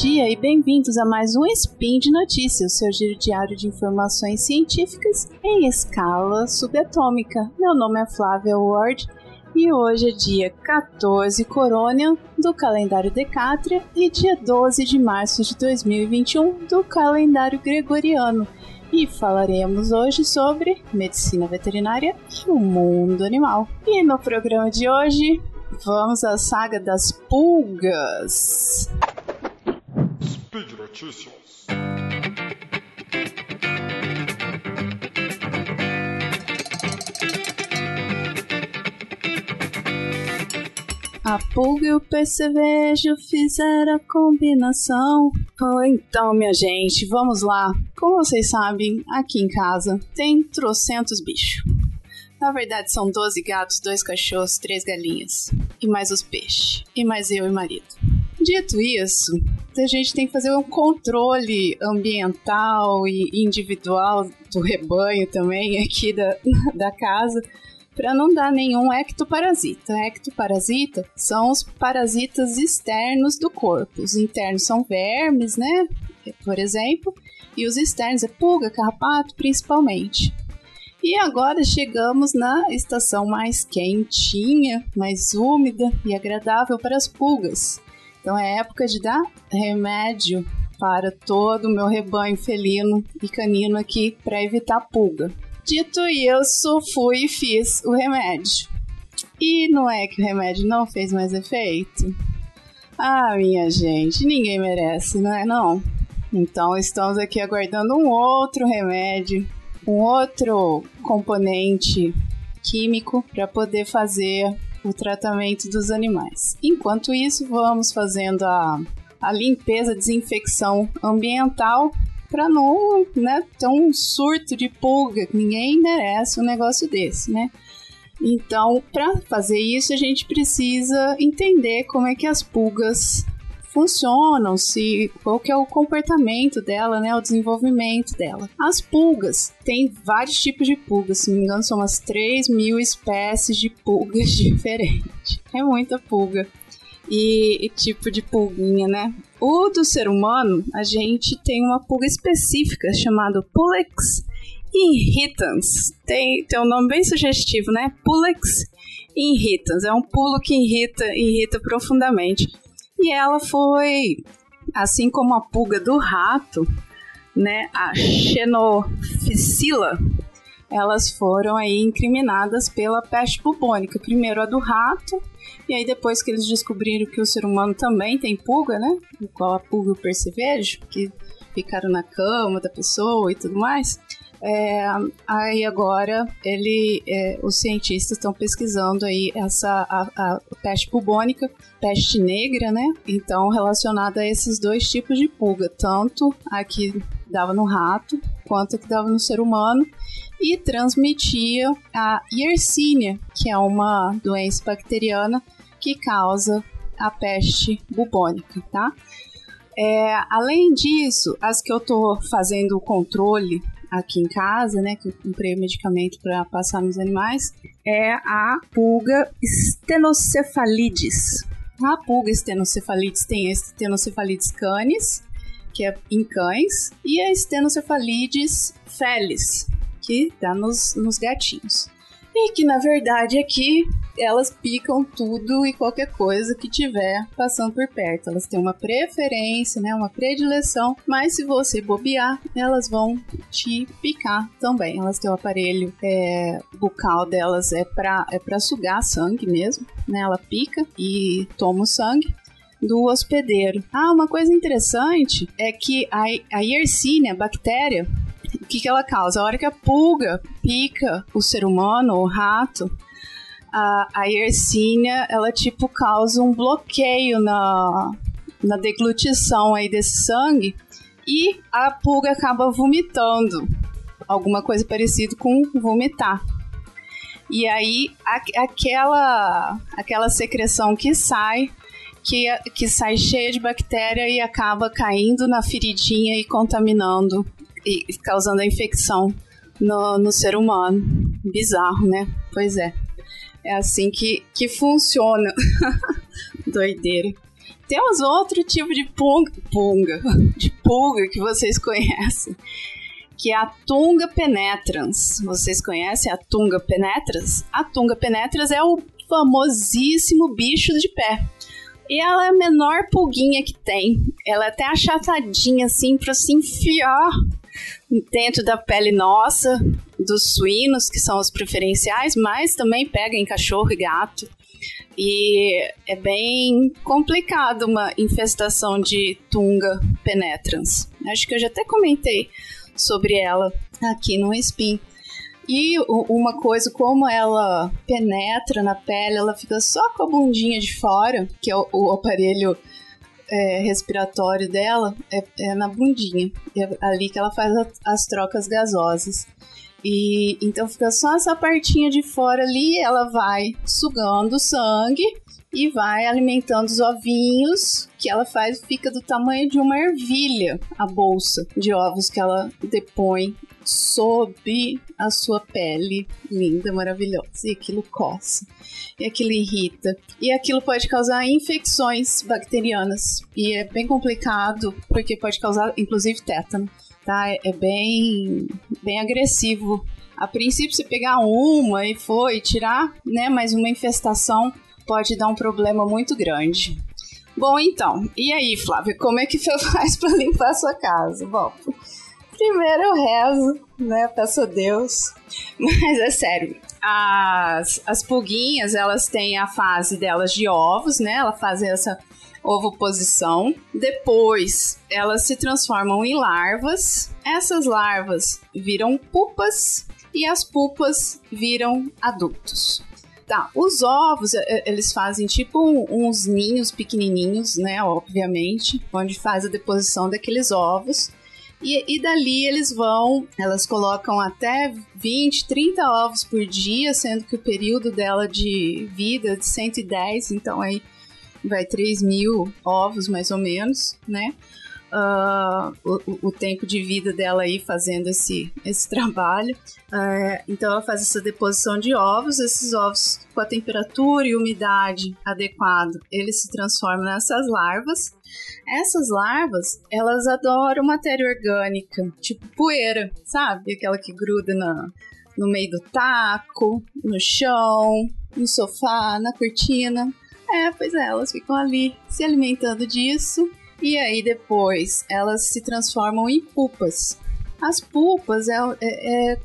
dia e bem-vindos a mais um Spin de Notícias, seu giro diário de informações científicas em escala subatômica. Meu nome é Flávia Ward e hoje é dia 14 Corônia do calendário Decátria e dia 12 de março de 2021 do calendário Gregoriano. E falaremos hoje sobre medicina veterinária e o mundo animal. E no programa de hoje, vamos à saga das pulgas. Notícias. A pulga e o percevejo fizeram a combinação. Oh, então, minha gente, vamos lá. Como vocês sabem, aqui em casa tem trocentos bichos. Na verdade, são 12 gatos, dois cachorros, três galinhas. E mais os peixes. E mais eu e marido. Dito isso, a gente tem que fazer um controle ambiental e individual do rebanho também aqui da, da casa para não dar nenhum ectoparasita. Ectoparasita são os parasitas externos do corpo. Os internos são vermes, né? Por exemplo, e os externos é pulga, carrapato, principalmente. E agora chegamos na estação mais quentinha, mais úmida e agradável para as pulgas. Então é época de dar remédio para todo o meu rebanho felino e canino aqui para evitar pulga. Dito isso, fui e fiz o remédio. E não é que o remédio não fez mais efeito? Ah, minha gente, ninguém merece, não é não? Então estamos aqui aguardando um outro remédio, um outro componente químico para poder fazer o tratamento dos animais. Enquanto isso, vamos fazendo a, a limpeza, desinfecção ambiental para não né, ter um surto de pulga. Ninguém merece um negócio desse, né? Então, para fazer isso, a gente precisa entender como é que as pulgas funcionam, se qual que é o comportamento dela, né, o desenvolvimento dela. As pulgas tem vários tipos de pulgas, se não me engano, são umas 3 mil espécies de pulgas diferentes. É muita pulga. E, e tipo de pulguinha, né? O do ser humano, a gente tem uma pulga específica chamada Pulex irritans. Tem, tem um nome bem sugestivo, né? Pulex irritans. É um pulo que irrita, irrita profundamente. E ela foi, assim como a pulga do rato, né? A Xenophila, elas foram aí incriminadas pela peste bubônica. Primeiro a do rato, e aí depois que eles descobriram que o ser humano também tem pulga, né? Igual a pulga e o percevejo, que ficaram na cama da pessoa e tudo mais. É, aí agora ele, é, os cientistas estão pesquisando aí essa a, a, peste bubônica, peste negra, né? Então relacionada a esses dois tipos de pulga, tanto a que dava no rato quanto a que dava no ser humano e transmitia a Yersinia, que é uma doença bacteriana que causa a peste bubônica, tá? É, além disso, as que eu tô fazendo o controle aqui em casa, né, que eu comprei o medicamento para passar nos animais, é a pulga stenocefalides. A pulga stenocefalides tem a stenocefalides canis, que é em cães, e a stenocefalides felis, que dá nos, nos gatinhos. E que na verdade aqui elas picam tudo e qualquer coisa que tiver passando por perto. Elas têm uma preferência, né, uma predileção, mas se você bobear, elas vão te picar também. Elas têm o aparelho é, bucal delas é para é para sugar sangue mesmo, né? Ela pica e toma o sangue do hospedeiro. Ah, uma coisa interessante é que a, a Yersinia, a bactéria, que, que ela causa? A hora que a pulga pica o ser humano, o rato, a, a Yersinia, ela tipo causa um bloqueio na, na deglutição aí desse sangue e a pulga acaba vomitando. Alguma coisa parecida com vomitar. E aí, a, aquela, aquela secreção que sai, que, que sai cheia de bactéria e acaba caindo na feridinha e contaminando e causando a infecção no, no ser humano. Bizarro, né? Pois é. É assim que, que funciona. Doideira. Temos outro tipo de punga, punga, de pulga que vocês conhecem, que é a Tunga penetrans. Vocês conhecem a Tunga penetrans? A Tunga penetrans é o famosíssimo bicho de pé. E ela é a menor pulguinha que tem. Ela é até achatadinha assim para se enfiar dentro da pele nossa, dos suínos, que são os preferenciais, mas também pega em cachorro e gato. E é bem complicado uma infestação de Tunga penetrans. Acho que eu já até comentei sobre ela aqui no Spin. E uma coisa, como ela penetra na pele, ela fica só com a bundinha de fora, que é o, o aparelho é, respiratório dela, é, é, na bundinha. É ali que ela faz a, as trocas gasosas. E então fica só essa partinha de fora ali, ela vai sugando sangue e vai alimentando os ovinhos, que ela faz, fica do tamanho de uma ervilha, a bolsa de ovos que ela depõe sob a sua pele linda, maravilhosa. E aquilo coça, e aquilo irrita, e aquilo pode causar infecções bacterianas. E é bem complicado, porque pode causar, inclusive, tétano. Tá? É bem, bem agressivo. A princípio, se pegar uma e for e tirar, né, mais uma infestação pode dar um problema muito grande. Bom, então, e aí, Flávia, como é que você faz para limpar a sua casa? Bom, primeiro eu rezo, né, peço a Deus, mas é sério, as, as pulguinhas, elas têm a fase delas de ovos, né, elas fazem essa ovoposição. Depois, elas se transformam em larvas. Essas larvas viram pupas e as pupas viram adultos. Tá, os ovos, eles fazem tipo uns ninhos pequenininhos, né, obviamente, onde faz a deposição daqueles ovos. E, e, dali eles vão, elas colocam até 20, 30 ovos por dia, sendo que o período dela de vida é de 110, então aí vai 3 mil ovos mais ou menos, né? Uh, o, o, tempo de vida dela aí fazendo esse, esse trabalho. Uh, então ela faz essa deposição de ovos, esses ovos com a temperatura e umidade adequada, eles se transformam nessas larvas. Essas larvas, elas adoram matéria orgânica, tipo poeira, sabe? Aquela que gruda na, no meio do taco, no chão, no sofá, na cortina. É, pois é, elas ficam ali se alimentando disso e aí depois elas se transformam em pupas. As pupas é, é, é,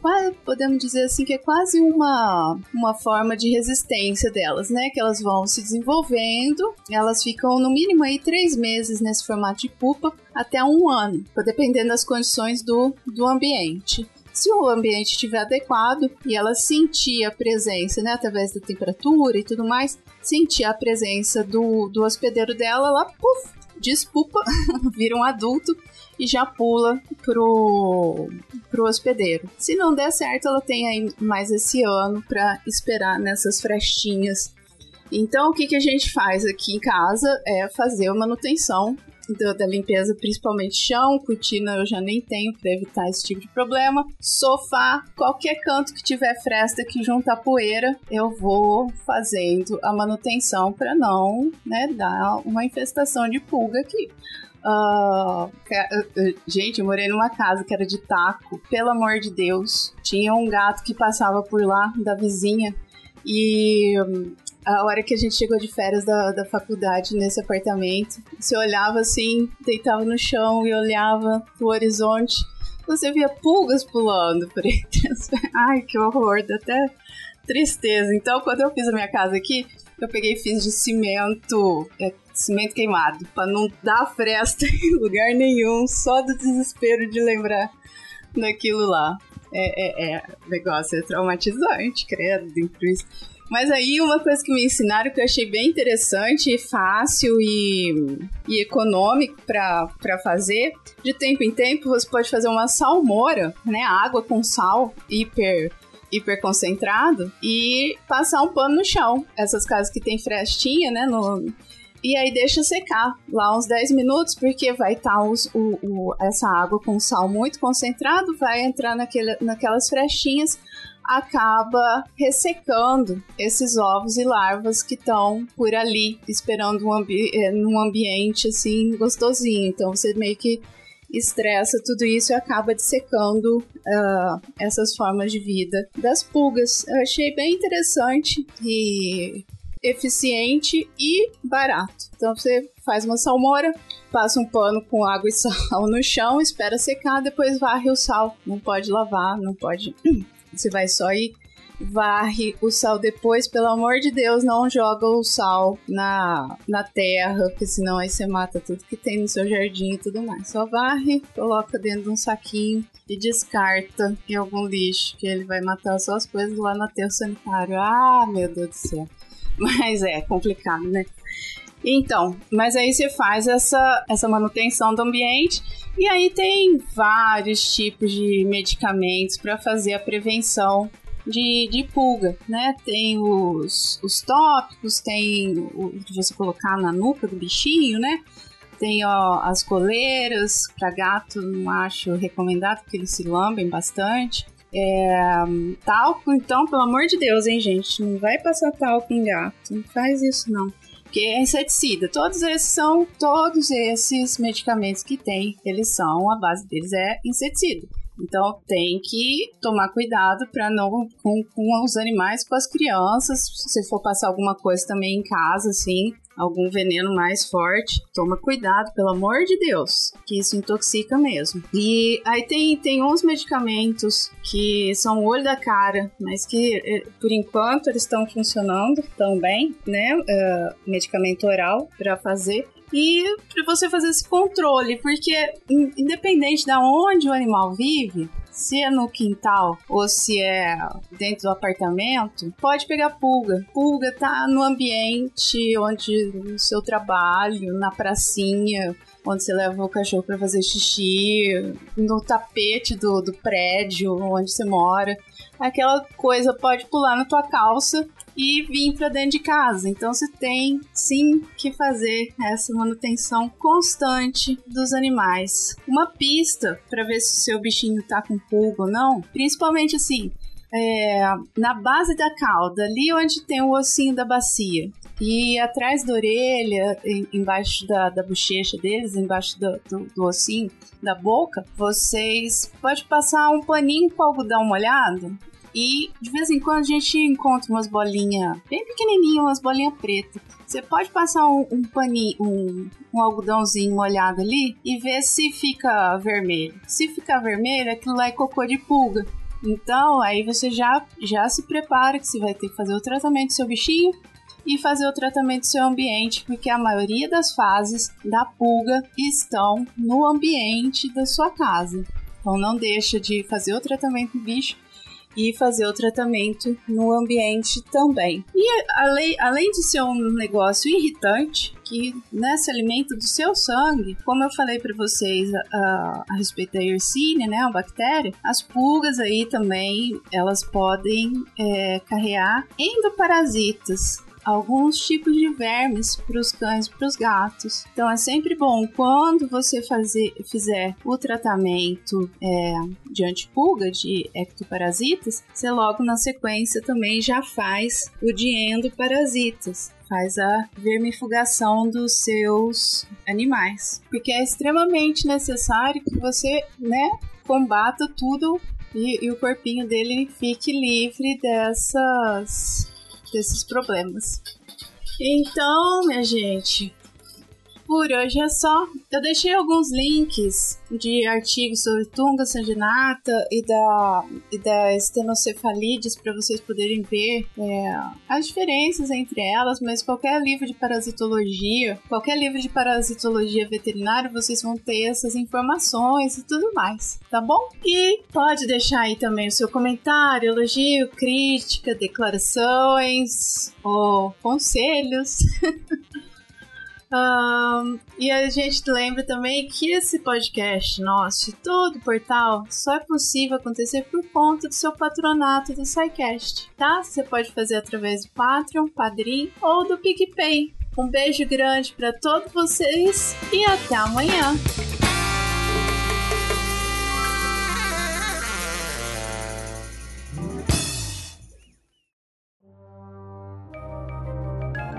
podemos dizer assim, que é quase uma, uma forma de resistência delas, né? Que elas vão se desenvolvendo, elas ficam no mínimo aí três meses nesse formato de pupa, até um ano, dependendo das condições do, do ambiente. Se o ambiente estiver adequado e ela sentir a presença, né, através da temperatura e tudo mais, sentir a presença do, do hospedeiro dela, ela puf, desculpa, vira um adulto e já pula pro, pro hospedeiro. Se não der certo, ela tem aí mais esse ano para esperar nessas frestinhas. Então, o que, que a gente faz aqui em casa é fazer a manutenção do, da limpeza, principalmente chão, cortina eu já nem tenho para evitar esse tipo de problema. Sofá, qualquer canto que tiver fresta que junta poeira, eu vou fazendo a manutenção para não né, dar uma infestação de pulga aqui. Uh, gente, eu morei numa casa que era de taco, pelo amor de Deus. Tinha um gato que passava por lá, da vizinha, e a hora que a gente chegou de férias da, da faculdade nesse apartamento, você olhava assim, deitava no chão e olhava pro horizonte, você via pulgas pulando por entre as... Ai, que horror, dá até tristeza. Então, quando eu fiz a minha casa aqui, eu peguei e fiz de cimento, é, cimento queimado, para não dar fresta em lugar nenhum, só do desespero de lembrar daquilo lá. É, é, é negócio é traumatizante, credo, disso. Mas aí uma coisa que me ensinaram que eu achei bem interessante, fácil e, e econômico para fazer, de tempo em tempo você pode fazer uma salmoura, né, água com sal hiper concentrado e passar um pano no chão. Essas casas que tem frestinha, né, no, e aí deixa secar lá uns 10 minutos, porque vai estar tá essa água com sal muito concentrado, vai entrar naquele, naquelas frestinhas, acaba ressecando esses ovos e larvas que estão por ali, esperando um ambi eh, num ambiente assim gostosinho. Então você meio que estressa tudo isso e acaba dissecando uh, essas formas de vida das pulgas. Eu achei bem interessante e eficiente e barato. Então você faz uma salmoura, passa um pano com água e sal no chão, espera secar, depois varre o sal. Não pode lavar, não pode. Você vai só ir varre o sal depois, pelo amor de Deus, não joga o sal na, na terra, porque senão aí você mata tudo que tem no seu jardim e tudo mais. Só varre, coloca dentro de um saquinho e descarta em algum lixo, que ele vai matar só as coisas lá no aterro sanitário. Ah, meu Deus do céu. Mas é complicado, né? Então, mas aí você faz essa, essa manutenção do ambiente e aí tem vários tipos de medicamentos para fazer a prevenção de, de pulga, né? Tem os, os tópicos, tem o de você colocar na nuca do bichinho, né? Tem ó, as coleiras, para gato não acho recomendado, porque eles se lambem bastante. É, talco, então, pelo amor de Deus, hein, gente? Não vai passar talco em gato. Não faz isso, não. Porque é inseticida. Todos esses são, todos esses medicamentos que tem, eles são, a base deles é inseticida. Então tem que tomar cuidado para não com, com os animais, com as crianças. Se for passar alguma coisa também em casa, assim, algum veneno mais forte, toma cuidado, pelo amor de Deus, que isso intoxica mesmo. E aí tem, tem uns medicamentos que são olho da cara, mas que eh, por enquanto eles estão funcionando tão bem, né? Uh, medicamento oral para fazer e para você fazer esse controle, porque independente de onde o animal vive, se é no quintal ou se é dentro do apartamento, pode pegar pulga. Pulga tá no ambiente onde no seu trabalho, na pracinha, onde você leva o cachorro para fazer xixi, no tapete do, do prédio onde você mora. Aquela coisa pode pular na tua calça e vir para dentro de casa. Então você tem sim que fazer essa manutenção constante dos animais. Uma pista para ver se o seu bichinho tá com pulga ou não, principalmente assim, é, na base da cauda, ali onde tem o ossinho da bacia. E atrás da orelha, embaixo da, da bochecha deles, embaixo do, do, do ossinho da boca, vocês pode passar um paninho com algodão molhado e de vez em quando a gente encontra umas bolinhas bem pequenininhas, umas bolinhas pretas. Você pode passar um, um paninho, um, um algodãozinho molhado ali e ver se fica vermelho. Se ficar vermelho, aquilo lá é cocô de pulga. Então, aí você já, já se prepara que você vai ter que fazer o tratamento do seu bichinho e fazer o tratamento do seu ambiente, porque a maioria das fases da pulga estão no ambiente da sua casa. Então não deixa de fazer o tratamento do bicho e fazer o tratamento no ambiente também. E além, além de ser um negócio irritante, que né, se alimenta do seu sangue, como eu falei para vocês a, a, respeito da Yersinia, né, a bactéria, as pulgas aí também elas podem é, carrear endoparasitas alguns tipos de vermes para os cães e para os gatos. Então é sempre bom quando você fazer, fizer o tratamento é, de antipulga, de ectoparasitas, você logo na sequência também já faz o de endoparasitas faz a vermifugação dos seus animais, porque é extremamente necessário que você, né, combata tudo e, e o corpinho dele fique livre dessas desses problemas. Então, minha gente, por hoje é só. Eu deixei alguns links de artigos sobre tunga sanguinata e da, e da estenocefalides para vocês poderem ver é, as diferenças entre elas, mas qualquer livro de parasitologia, qualquer livro de parasitologia veterinária, vocês vão ter essas informações e tudo mais, tá bom? E pode deixar aí também o seu comentário, elogio, crítica, declarações ou conselhos. Um, e a gente lembra também que esse podcast nosso, todo o portal, só é possível acontecer por conta do seu patronato do SciCast, tá? Você pode fazer através do Patreon, Padrim ou do PicPay. Um beijo grande para todos vocês e até amanhã.